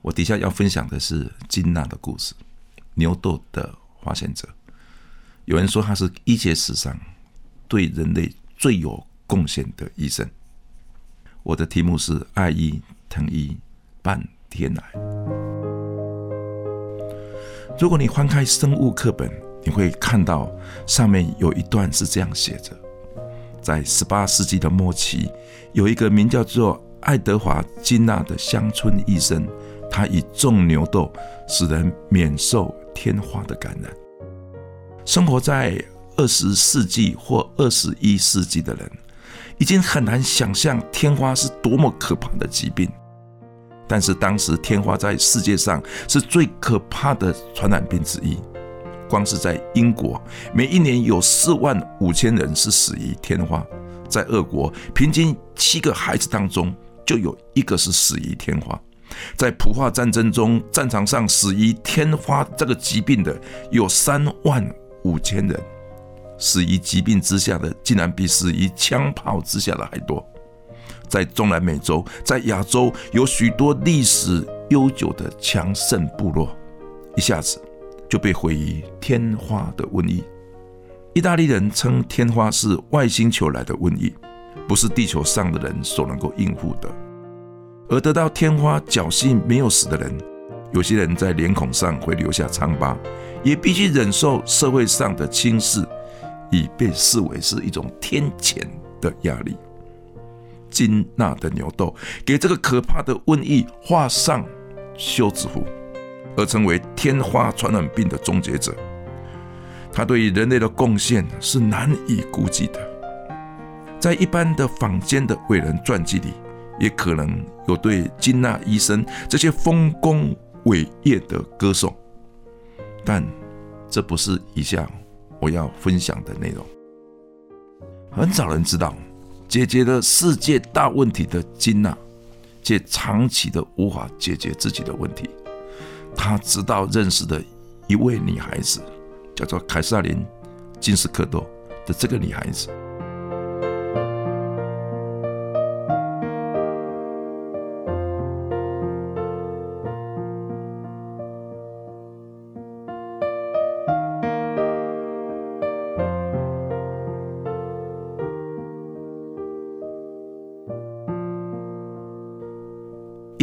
我底下要分享的是金娜的故事，牛痘的发现者。有人说他是医学史上对人类最有贡献的医生。我的题目是爱医疼医半天来。如果你翻开生物课本，你会看到上面有一段是这样写着：在十八世纪的末期，有一个名叫做爱德华金纳的乡村医生。他以种牛痘使人免受天花的感染。生活在二十世纪或二十一世纪的人，已经很难想象天花是多么可怕的疾病。但是当时天花在世界上是最可怕的传染病之一。光是在英国，每一年有四万五千人是死于天花；在俄国，平均七个孩子当中就有一个是死于天花。在普化战争中，战场上死于天花这个疾病的有三万五千人，死于疾病之下的竟然比死于枪炮之下的还多。在中南美洲，在亚洲有许多历史悠久的强盛部落，一下子就被毁于天花的瘟疫。意大利人称天花是外星球来的瘟疫，不是地球上的人所能够应付的。而得到天花侥幸没有死的人，有些人在脸孔上会留下疮疤，也必须忍受社会上的轻视，已被视为是一种天谴的压力。金纳的牛痘给这个可怕的瘟疫画上休止符，而成为天花传染病的终结者。他对于人类的贡献是难以估计的，在一般的坊间的伟人传记里。也可能有对金纳医生这些丰功伟业的歌颂，但这不是以下我要分享的内容。很少人知道，解决了世界大问题的金纳，却长期的无法解决自己的问题。他直到认识的一位女孩子，叫做凯撒琳·金斯克多的这个女孩子。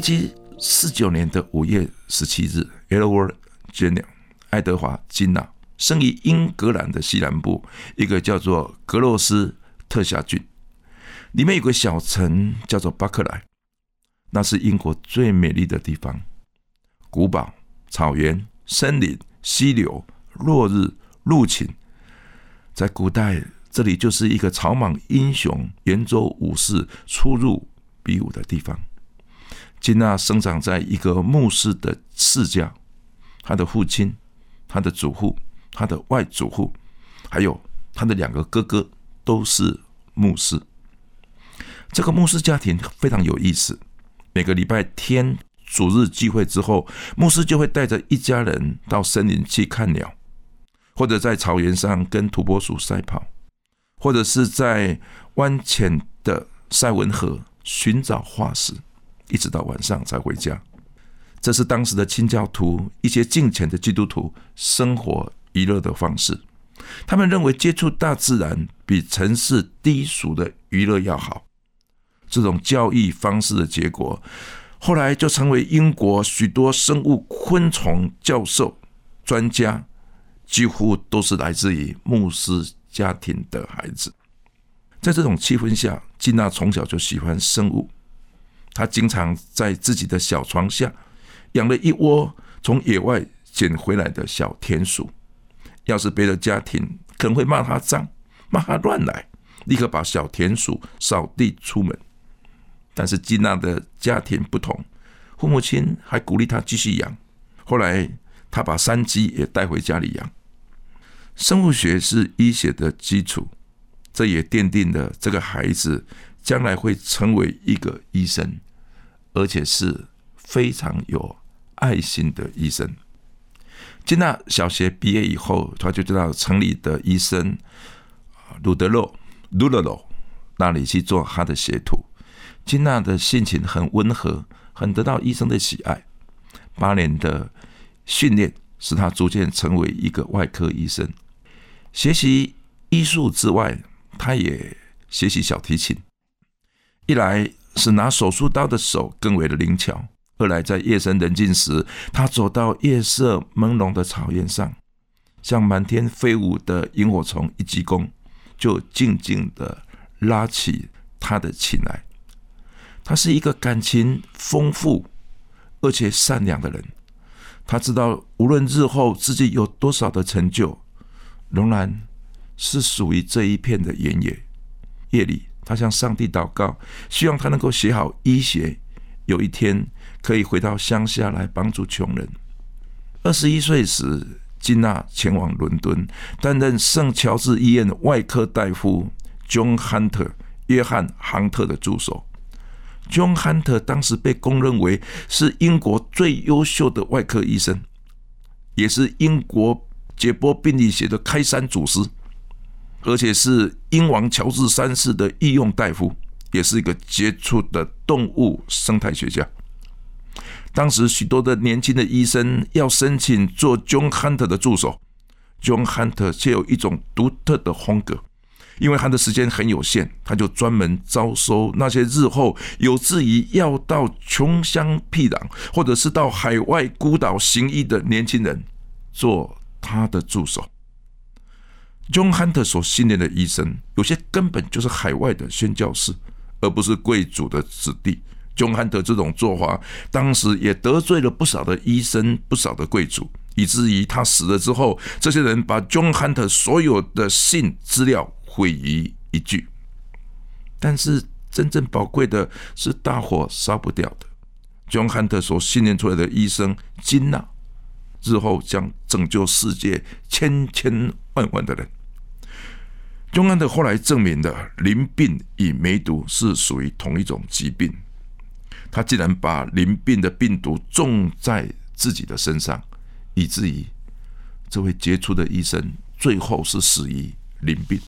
一七四九年的五月十七日，Edward Jenner 爱德华金纳生于英格兰的西南部一个叫做格洛斯特辖郡，里面有个小城叫做巴克莱，那是英国最美丽的地方，古堡、草原、森林、溪流、落日、陆禽，在古代这里就是一个草莽英雄、圆州武士出入比武的地方。金娜生长在一个牧师的世家，他的父亲、他的祖父、他的外祖父，还有他的两个哥哥都是牧师。这个牧师家庭非常有意思。每个礼拜天主日聚会之后，牧师就会带着一家人到森林去看鸟，或者在草原上跟土拨鼠赛跑，或者是在湾浅的塞文河寻找化石。一直到晚上才回家，这是当时的清教徒一些敬虔的基督徒生活娱乐的方式。他们认为接触大自然比城市低俗的娱乐要好。这种教育方式的结果，后来就成为英国许多生物昆虫教授专家，几乎都是来自于牧师家庭的孩子。在这种气氛下，金娜从小就喜欢生物。他经常在自己的小床下养了一窝从野外捡回来的小田鼠。要是别的家庭可能会骂他脏，骂他乱来，立刻把小田鼠扫地出门。但是金娜的家庭不同，父母亲还鼓励他继续养。后来他把山鸡也带回家里养。生物学是医学的基础，这也奠定了这个孩子将来会成为一个医生，而且是非常有爱心的医生。金娜小学毕业以后，他就到城里的医生鲁德洛鲁德洛那里去做他的学徒。金娜的性情很温和，很得到医生的喜爱。八年的训练使他逐渐成为一个外科医生。学习医术之外，他也学习小提琴。一来是拿手术刀的手更为的灵巧；二来在夜深人静时，他走到夜色朦胧的草原上，向满天飞舞的萤火虫一鞠躬，就静静的拉起他的琴来。他是一个感情丰富而且善良的人。他知道，无论日后自己有多少的成就，仍然是属于这一片的原野。夜里，他向上帝祷告，希望他能够学好医学，有一天可以回到乡下来帮助穷人。二十一岁时，金娜前往伦敦，担任圣乔治医院外科大夫 John Hunter 约翰·杭特的助手。John Hunter 当时被公认为是英国最优秀的外科医生，也是英国解剖病理学的开山祖师，而且是英王乔治三世的御用大夫，也是一个杰出的动物生态学家。当时许多的年轻的医生要申请做 John Hunter 的助手，John Hunter 却有一种独特的风格。因为他的时间很有限，他就专门招收那些日后有志于要到穷乡僻壤，或者是到海外孤岛行医的年轻人做他的助手。John Hunter 所训练的医生，有些根本就是海外的宣教士，而不是贵族的子弟。John Hunter 这种做法，当时也得罪了不少的医生、不少的贵族，以至于他死了之后，这些人把 John Hunter 所有的信资料。毁于一炬，但是真正宝贵的是大火烧不掉的。John Hunter 所训练出来的医生金娜，日后将拯救世界千千万万的人。John Hunter 后来证明的淋病与梅毒是属于同一种疾病。他竟然把淋病的病毒种在自己的身上，以至于这位杰出的医生最后是死于淋病。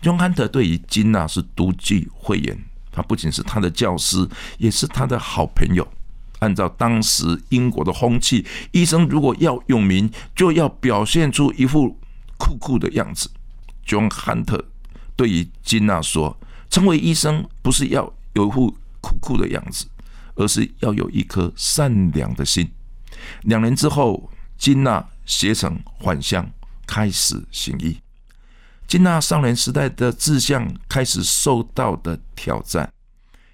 John Hunter 对于金娜是独具慧眼，他不仅是他的教师，也是他的好朋友。按照当时英国的风气，医生如果要有名，就要表现出一副酷酷的样子。John Hunter 对于金娜说：“成为医生不是要有一副酷酷的样子，而是要有一颗善良的心。”两年之后，金娜携程返乡，开始行医。金娜少年时代的志向开始受到的挑战，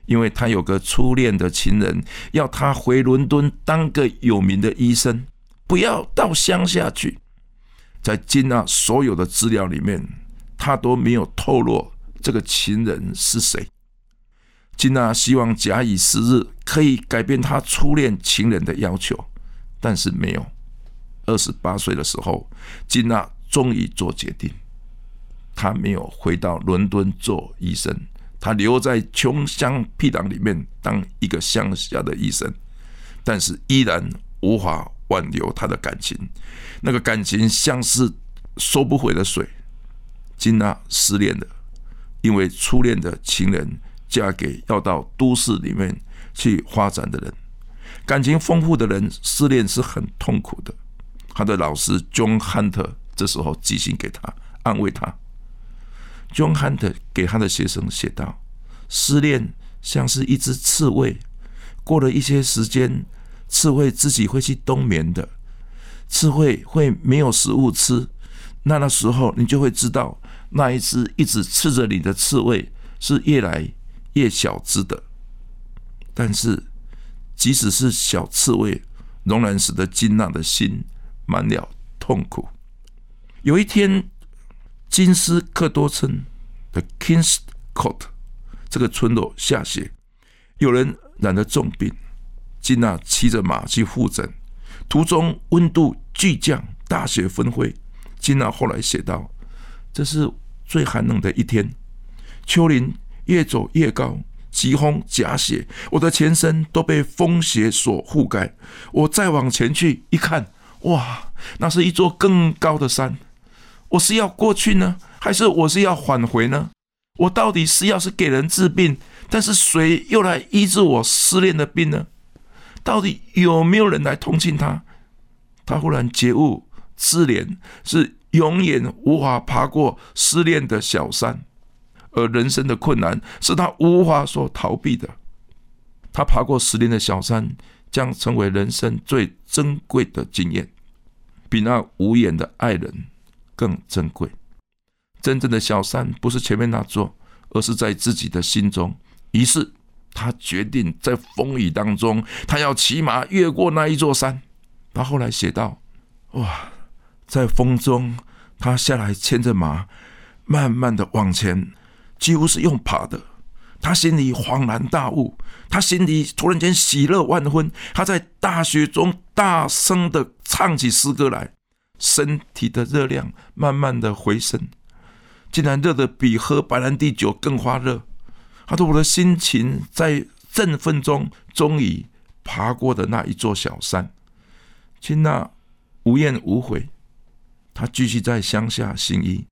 因为他有个初恋的情人，要他回伦敦当个有名的医生，不要到乡下去。在金娜所有的资料里面，他都没有透露这个情人是谁。金娜希望假以时日可以改变他初恋情人的要求，但是没有。二十八岁的时候，金娜终于做决定。她没有回到伦敦做医生，她留在穷乡僻壤里面当一个乡下的医生，但是依然无法挽留他的感情。那个感情像是收不回的水。金娜失恋了，因为初恋的情人嫁给要到都市里面去发展的人。感情丰富的人失恋是很痛苦的。他的老师 John Hunter 这时候寄信给他，安慰他。John Hunter 给他的学生写道：“失恋像是一只刺猬，过了一些时间，刺猬自己会去冬眠的。刺猬会没有食物吃，那那时候你就会知道，那一只一直刺着你的刺猬是越来越小只的。但是，即使是小刺猬，仍然使得金娜的心满了痛苦。有一天。”金斯克多村的 Kings Court 这个村落下雪，有人染了重病。金娜骑着马去复诊，途中温度巨降，大雪纷飞。金娜后来写道：“这是最寒冷的一天，丘陵越走越高，疾风夹雪，我的全身都被风雪所覆盖。我再往前去一看，哇，那是一座更高的山。我是要过去呢，还是我是要返回呢？我到底是要是给人治病，但是谁又来医治我失恋的病呢？到底有没有人来同情他？他忽然觉悟。”失联是永远无法爬过失恋的小山，而人生的困难是他无法所逃避的。他爬过失恋的小山，将成为人生最珍贵的经验，比那无言的爱人更珍贵。真正的小山不是前面那座，而是在自己的心中。于是他决定在风雨当中，他要骑马越过那一座山。他后来写道：“哇！”在风中，他下来牵着马，慢慢的往前，几乎是用爬的。他心里恍然大悟，他心里突然间喜乐万分。他在大雪中大声的唱起诗歌来，身体的热量慢慢的回升，竟然热的比喝白兰地酒更发热。他说：“我的心情在振奋中，终于爬过的那一座小山。”金娜无怨无悔。他继续在乡下行医，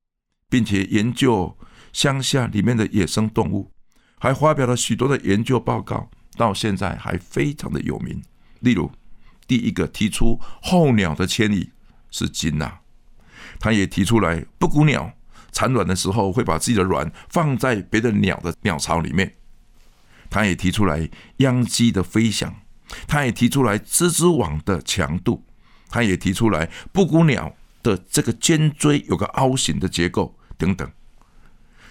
并且研究乡下里面的野生动物，还发表了许多的研究报告，到现在还非常的有名。例如，第一个提出候鸟的迁移是金娜，他也提出来布谷鸟产卵的时候会把自己的卵放在别的鸟的鸟巢里面，他也提出来秧鸡的飞翔，他也提出来蜘蛛网的强度，他也提出来布谷鸟。的这个尖椎有个凹形的结构等等，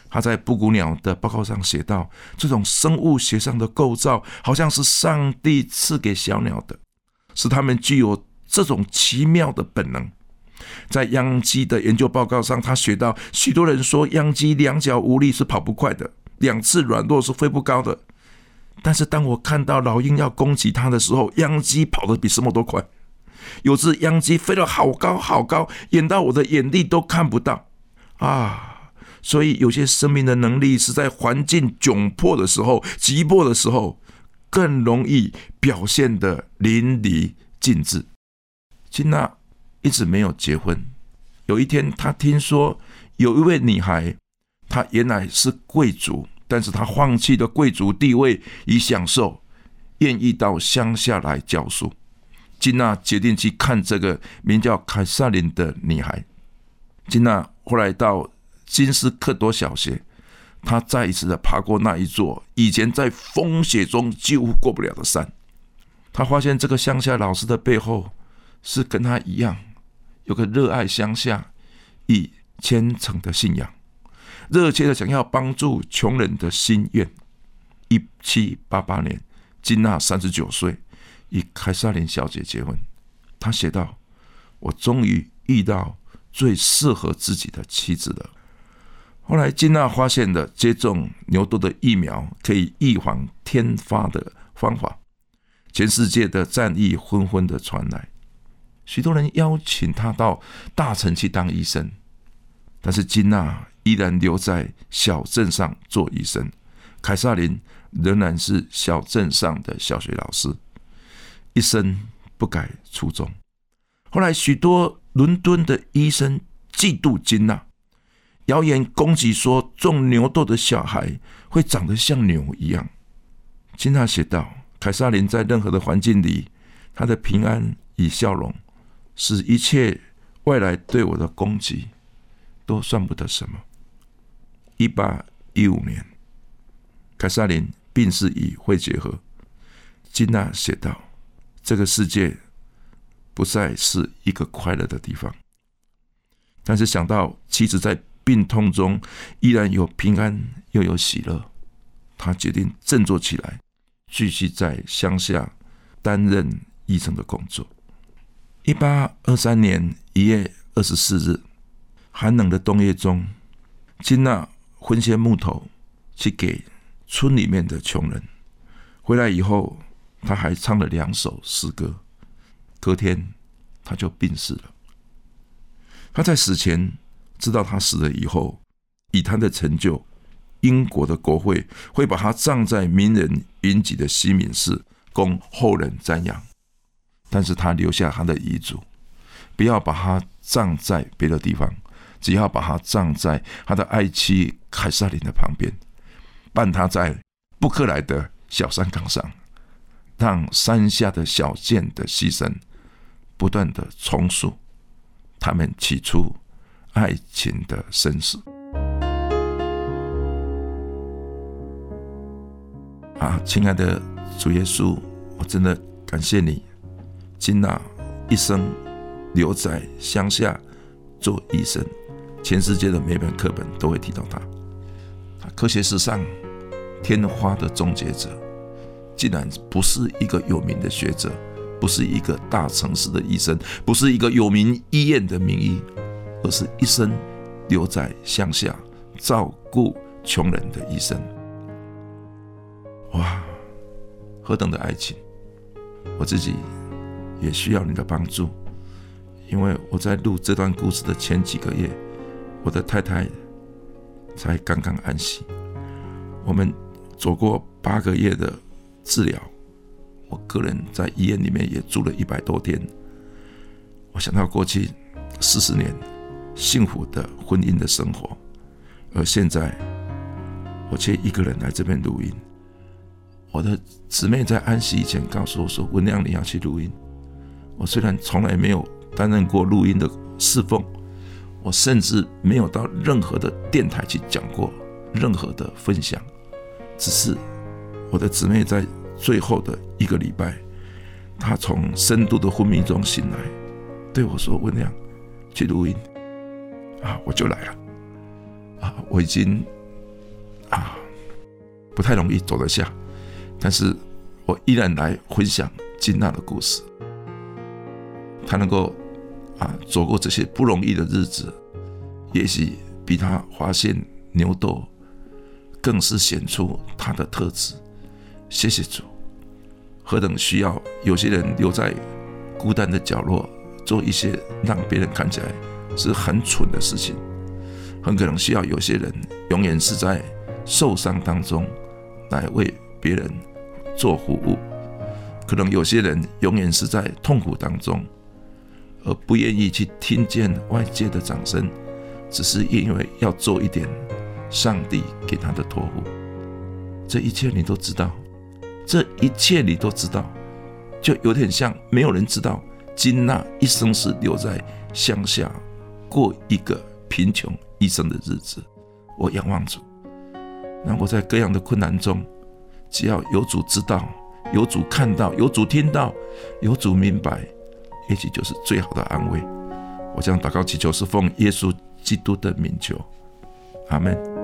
他在布谷鸟的报告上写道，这种生物学上的构造好像是上帝赐给小鸟的，使它们具有这种奇妙的本能。在秧鸡的研究报告上，他写到许多人说秧鸡两脚无力是跑不快的，两次软弱是飞不高的。但是当我看到老鹰要攻击它的时候，秧鸡跑得比什么都快。有只秧鸡飞得好高好高，远到我的眼力都看不到啊！所以有些生命的能力是在环境窘迫的时候、急迫的时候，更容易表现的淋漓尽致。金娜一直没有结婚。有一天，她听说有一位女孩，她原来是贵族，但是她放弃了贵族地位以享受，愿意到乡下来教书。金娜决定去看这个名叫凯撒琳的女孩。金娜后来到金斯克多小学，她再一次的爬过那一座以前在风雪中几乎过不了的山。她发现这个乡下老师的背后是跟她一样，有个热爱乡下以虔诚的信仰，热切的想要帮助穷人的心愿。一七八八年，金娜三十九岁。与凯撒琳小姐结婚，他写道：“我终于遇到最适合自己的妻子了。”后来，金娜发现了接种牛痘的疫苗可以预防天发的方法，全世界的战役纷纷的传来，许多人邀请他到大城去当医生，但是金娜依然留在小镇上做医生，凯撒琳仍然是小镇上的小学老师。一生不改初衷。后来，许多伦敦的医生嫉妒金娜，谣言攻击说种牛痘的小孩会长得像牛一样。金娜写道：“凯撒琳在任何的环境里，她的平安与笑容，使一切外来对我的攻击都算不得什么。”一八一五年，凯撒琳病逝以肺结核。金娜写道。这个世界不再是一个快乐的地方，但是想到妻子在病痛中依然有平安又有喜乐，他决定振作起来，继续在乡下担任医生的工作。一八二三年一月二十四日，寒冷的冬夜中，金娜分些木头去给村里面的穷人，回来以后。他还唱了两首诗歌。隔天，他就病逝了。他在死前知道他死了以后，以他的成就，英国的国会会把他葬在名人云集的西敏寺，供后人瞻仰。但是他留下他的遗嘱，不要把他葬在别的地方，只要把他葬在他的爱妻凯瑟琳的旁边，伴他在布克莱的小山岗上，让山下的小舰的牺牲不断的重塑他们起初爱情的生死。啊，亲爱的主耶稣，我真的感谢你。金娜一生留在乡下做医生，全世界的每本课本都会提到他。科学史上天花的终结者，竟然不是一个有名的学者，不是一个大城市的医生，不是一个有名医院的名医，而是一生留在乡下照顾穷人的医生。哇，何等的爱情！我自己。也需要你的帮助，因为我在录这段故事的前几个月，我的太太才刚刚安息。我们走过八个月的治疗，我个人在医院里面也住了一百多天。我想到过去四十年幸福的婚姻的生活，而现在我却一个人来这边录音。我的姊妹在安息以前告诉我说：“文亮，你要去录音。”我虽然从来没有担任过录音的侍奉，我甚至没有到任何的电台去讲过任何的分享，只是我的姊妹在最后的一个礼拜，他从深度的昏迷中醒来，对我说：“文亮，去录音。”啊，我就来了。啊，我已经啊不太容易走得下，但是我依然来分享金娜的故事。他能够啊走过这些不容易的日子，也许比他发现牛痘更是显出他的特质。谢谢主，何等需要有些人留在孤单的角落，做一些让别人看起来是很蠢的事情。很可能需要有些人永远是在受伤当中来为别人做服务。可能有些人永远是在痛苦当中。而不愿意去听见外界的掌声，只是因为要做一点上帝给他的托付。这一切你都知道，这一切你都知道，就有点像没有人知道金娜一生是留在乡下过一个贫穷一生的日子。我仰望主，让我在各样的困难中，只要有主知道，有主看到，有主听到，有主明白。也许就是最好的安慰。我将祷告祈求是奉耶稣基督的名求，阿门。